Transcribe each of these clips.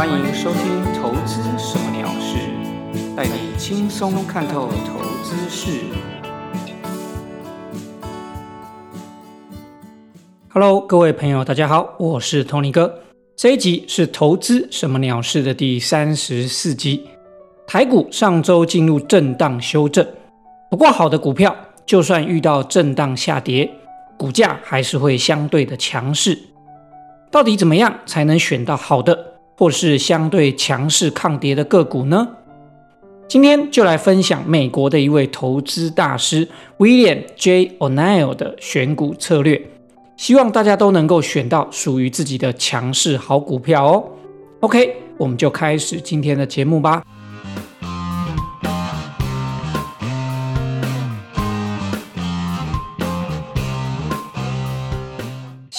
欢迎收听《投资什么鸟事》，带你轻松看透投资事。Hello，各位朋友，大家好，我是 Tony 哥。这一集是《投资什么鸟事》的第三十四集。台股上周进入震荡修正，不过好的股票就算遇到震荡下跌，股价还是会相对的强势。到底怎么样才能选到好的，或是相对强势抗跌的个股呢？今天就来分享美国的一位投资大师 William J. O'Neill 的选股策略，希望大家都能够选到属于自己的强势好股票哦。OK，我们就开始今天的节目吧。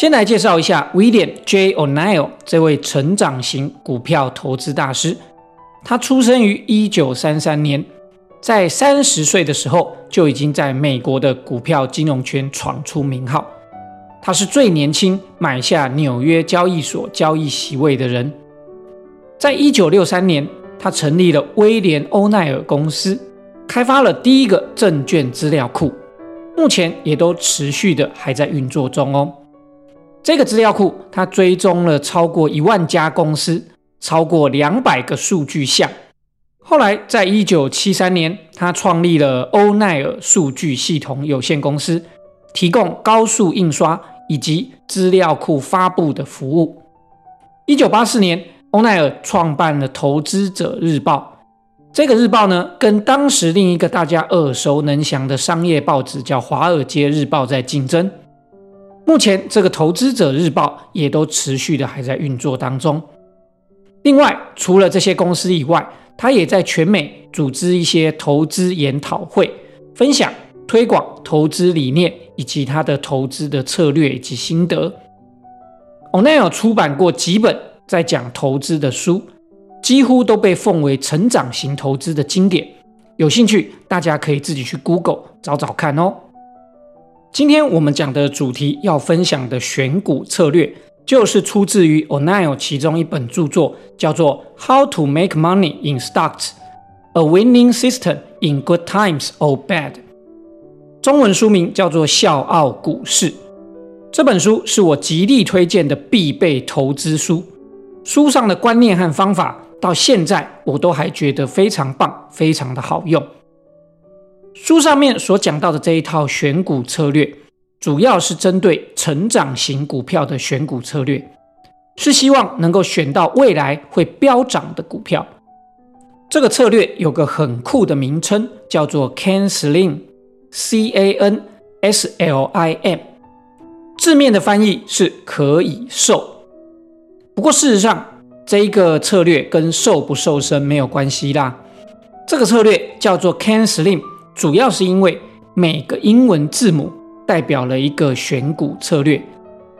先来介绍一下 William J. O'Neill 这位成长型股票投资大师。他出生于一九三三年，在三十岁的时候就已经在美国的股票金融圈闯出名号。他是最年轻买下纽约交易所交易席位的人。在一九六三年，他成立了威廉欧奈尔公司，开发了第一个证券资料库，目前也都持续的还在运作中哦。这个资料库，它追踪了超过一万家公司，超过两百个数据项。后来，在一九七三年，他创立了欧奈尔数据系统有限公司，提供高速印刷以及资料库发布的服务。一九八四年，欧奈尔创办了《投资者日报》。这个日报呢，跟当时另一个大家耳熟能详的商业报纸叫《华尔街日报》在竞争。目前，这个《投资者日报》也都持续的还在运作当中。另外，除了这些公司以外，他也在全美组织一些投资研讨会，分享、推广投资理念以及他的投资的策略以及心得。O'Neill 出版过几本在讲投资的书，几乎都被奉为成长型投资的经典。有兴趣，大家可以自己去 Google 找找看哦。今天我们讲的主题要分享的选股策略，就是出自于 O'Neill 其中一本著作，叫做《How to Make Money in Stocks: A Winning System in Good Times or Bad》。中文书名叫做《笑傲股市》。这本书是我极力推荐的必备投资书，书上的观念和方法，到现在我都还觉得非常棒，非常的好用。书上面所讲到的这一套选股策略，主要是针对成长型股票的选股策略，是希望能够选到未来会飙涨的股票。这个策略有个很酷的名称，叫做 Can Slim，C A N S L I M，字面的翻译是可以瘦。不过事实上，这一个策略跟瘦不瘦身没有关系啦。这个策略叫做 Can Slim。主要是因为每个英文字母代表了一个选股策略，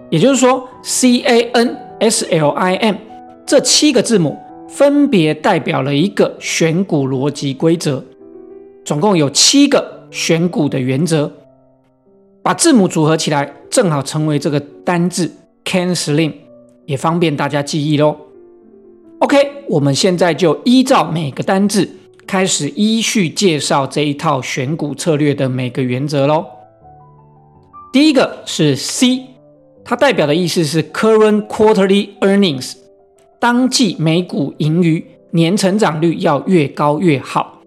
也就是说，C A N S L I M 这七个字母分别代表了一个选股逻辑规则，总共有七个选股的原则，把字母组合起来，正好成为这个单字 Can Slim，也方便大家记忆喽。OK，我们现在就依照每个单字。开始依序介绍这一套选股策略的每个原则喽。第一个是 C，它代表的意思是 Current Quarterly Earnings，当季每股盈余年成长率要越高越好。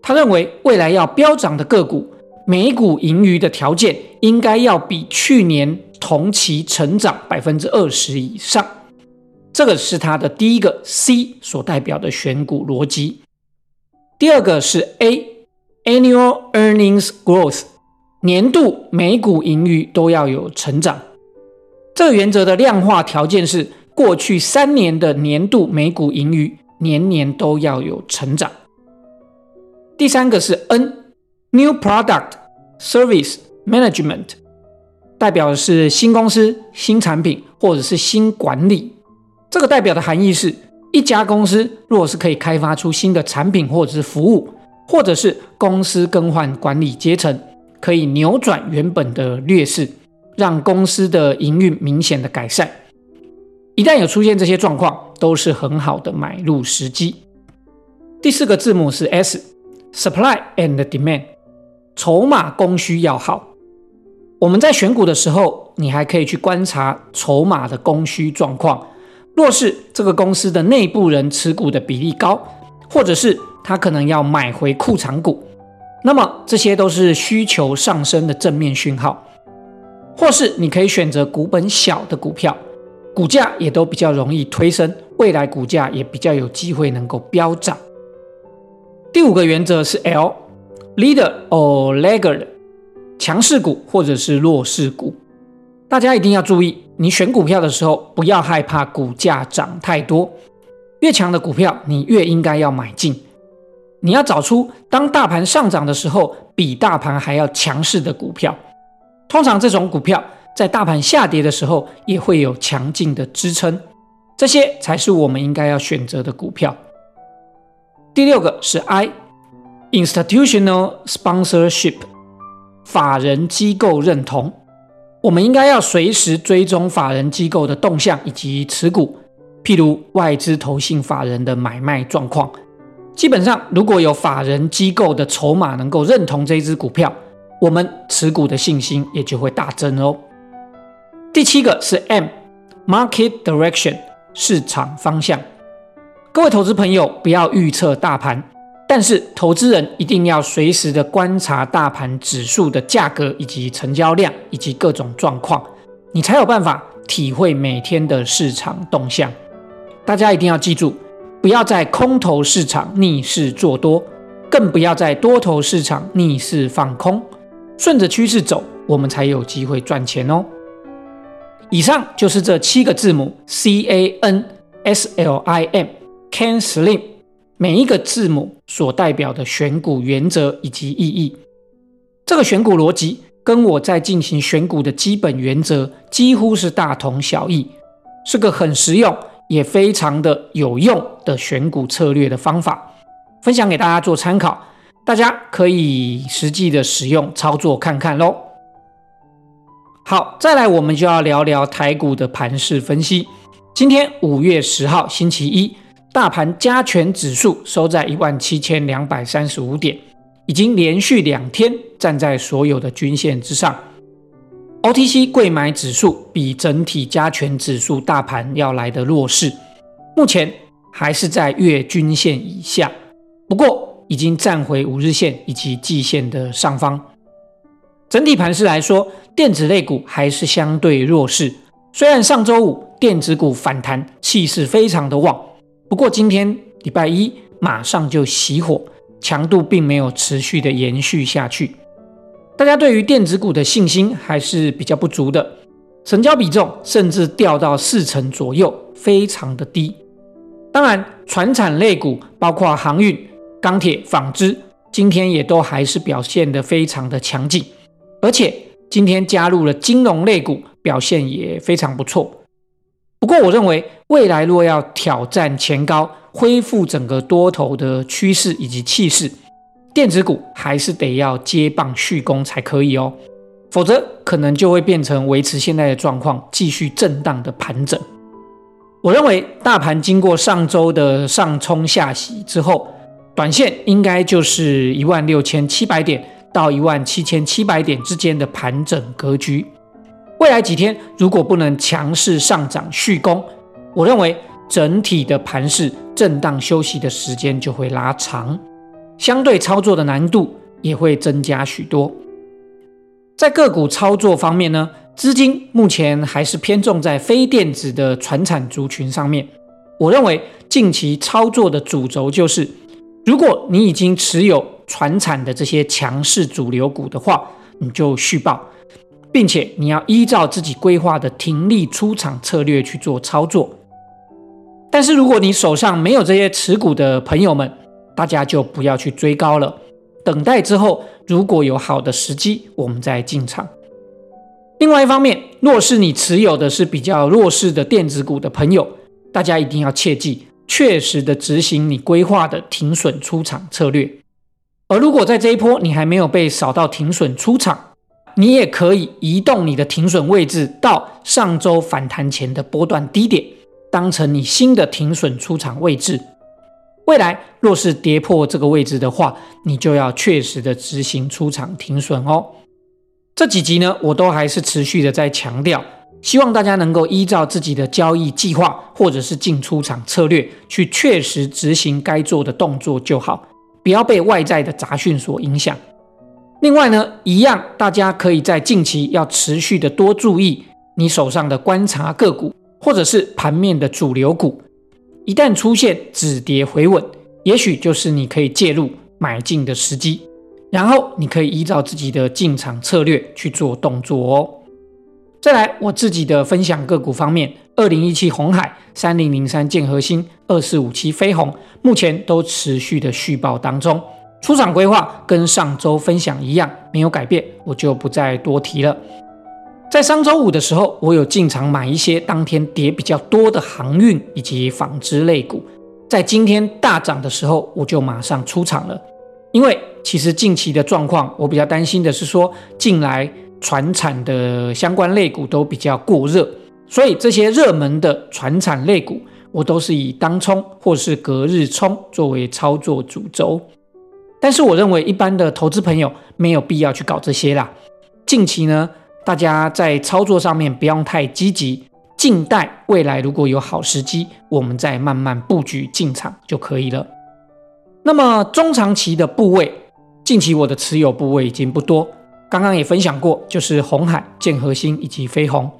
他认为未来要飙涨的个股，每股盈余的条件应该要比去年同期成长百分之二十以上。这个是他的第一个 C 所代表的选股逻辑。第二个是 A，Annual Earnings Growth，年度每股盈余都要有成长。这个原则的量化条件是过去三年的年度每股盈余年年都要有成长。第三个是 N，New Product Service Management，代表的是新公司、新产品或者是新管理。这个代表的含义是。一家公司若是可以开发出新的产品或者是服务，或者是公司更换管理阶层，可以扭转原本的劣势，让公司的营运明显的改善。一旦有出现这些状况，都是很好的买入时机。第四个字母是 S，Supply and Demand，筹码供需要好。我们在选股的时候，你还可以去观察筹码的供需状况。若是这个公司的内部人持股的比例高，或者是他可能要买回库藏股，那么这些都是需求上升的正面讯号。或是你可以选择股本小的股票，股价也都比较容易推升，未来股价也比较有机会能够飙涨。第五个原则是 L，Leader or Laggard，强势股或者是弱势股。大家一定要注意，你选股票的时候不要害怕股价涨太多，越强的股票你越应该要买进。你要找出当大盘上涨的时候比大盘还要强势的股票，通常这种股票在大盘下跌的时候也会有强劲的支撑，这些才是我们应该要选择的股票。第六个是 I，Institutional Sponsorship，法人机构认同。我们应该要随时追踪法人机构的动向以及持股，譬如外资投信法人的买卖状况。基本上，如果有法人机构的筹码能够认同这支股票，我们持股的信心也就会大增哦。第七个是 M，Market Direction，市场方向。各位投资朋友，不要预测大盘。但是，投资人一定要随时的观察大盘指数的价格以及成交量以及各种状况，你才有办法体会每天的市场动向。大家一定要记住，不要在空头市场逆势做多，更不要在多头市场逆势放空，顺着趋势走，我们才有机会赚钱哦。以上就是这七个字母 C A N S L I M，Can Slim。每一个字母所代表的选股原则以及意义，这个选股逻辑跟我在进行选股的基本原则几乎是大同小异，是个很实用也非常的有用的选股策略的方法，分享给大家做参考，大家可以实际的使用操作看看喽。好，再来我们就要聊聊台股的盘势分析。今天五月十号星期一。大盘加权指数收在一万七千两百三十五点，已经连续两天站在所有的均线之上。OTC 贵买指数比整体加权指数大盘要来的弱势，目前还是在月均线以下，不过已经站回五日线以及季线的上方。整体盘势来说，电子类股还是相对弱势。虽然上周五电子股反弹，气势非常的旺。不过今天礼拜一马上就熄火，强度并没有持续的延续下去。大家对于电子股的信心还是比较不足的，成交比重甚至掉到四成左右，非常的低。当然，船产类股包括航运、钢铁、纺织，今天也都还是表现得非常的强劲，而且今天加入了金融类股，表现也非常不错。不过，我认为未来若要挑战前高，恢复整个多头的趋势以及气势，电子股还是得要接棒续攻才可以哦，否则可能就会变成维持现在的状况，继续震荡的盘整。我认为大盘经过上周的上冲下洗之后，短线应该就是一万六千七百点到一万七千七百点之间的盘整格局。未来几天如果不能强势上涨续攻，我认为整体的盘势震荡休息的时间就会拉长，相对操作的难度也会增加许多。在个股操作方面呢，资金目前还是偏重在非电子的传产族群上面。我认为近期操作的主轴就是，如果你已经持有传产的这些强势主流股的话，你就续报。并且你要依照自己规划的停利出场策略去做操作。但是如果你手上没有这些持股的朋友们，大家就不要去追高了，等待之后如果有好的时机，我们再进场。另外一方面，若是你持有的是比较弱势的电子股的朋友，大家一定要切记，确实的执行你规划的停损出场策略。而如果在这一波你还没有被扫到停损出场，你也可以移动你的停损位置到上周反弹前的波段低点，当成你新的停损出场位置。未来若是跌破这个位置的话，你就要确实的执行出场停损哦。这几集呢，我都还是持续的在强调，希望大家能够依照自己的交易计划或者是进出场策略，去确实执行该做的动作就好，不要被外在的杂讯所影响。另外呢，一样，大家可以在近期要持续的多注意你手上的观察个股，或者是盘面的主流股，一旦出现止跌回稳，也许就是你可以介入买进的时机。然后你可以依照自己的进场策略去做动作哦。再来，我自己的分享个股方面，二零一七红海、三零零三建和新、二四五七飞鸿，目前都持续的续报当中。出场规划跟上周分享一样，没有改变，我就不再多提了。在上周五的时候，我有进场买一些当天跌比较多的航运以及纺织类股，在今天大涨的时候，我就马上出场了。因为其实近期的状况，我比较担心的是说，近来船产的相关类股都比较过热，所以这些热门的船产类股，我都是以当冲或是隔日冲作为操作主轴。但是我认为一般的投资朋友没有必要去搞这些啦。近期呢，大家在操作上面不用太积极，静待未来如果有好时机，我们再慢慢布局进场就可以了。那么中长期的部位，近期我的持有部位已经不多。刚刚也分享过，就是红海、建核心以及飞鸿，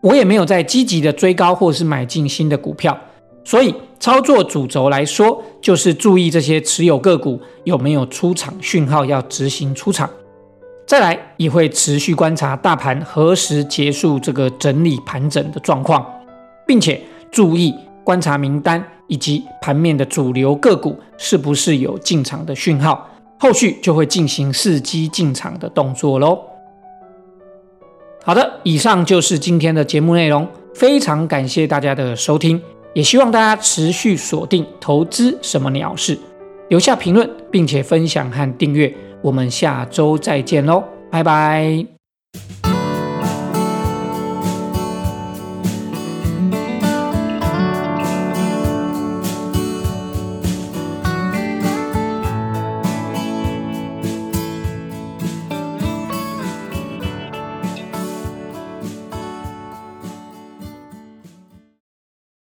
我也没有在积极的追高或是买进新的股票。所以操作主轴来说，就是注意这些持有个股有没有出场讯号，要执行出场。再来也会持续观察大盘何时结束这个整理盘整的状况，并且注意观察名单。以及盘面的主流个股是不是有进场的讯号，后续就会进行伺机进场的动作喽。好的，以上就是今天的节目内容，非常感谢大家的收听，也希望大家持续锁定投资什么鸟事，留下评论，并且分享和订阅，我们下周再见喽，拜拜。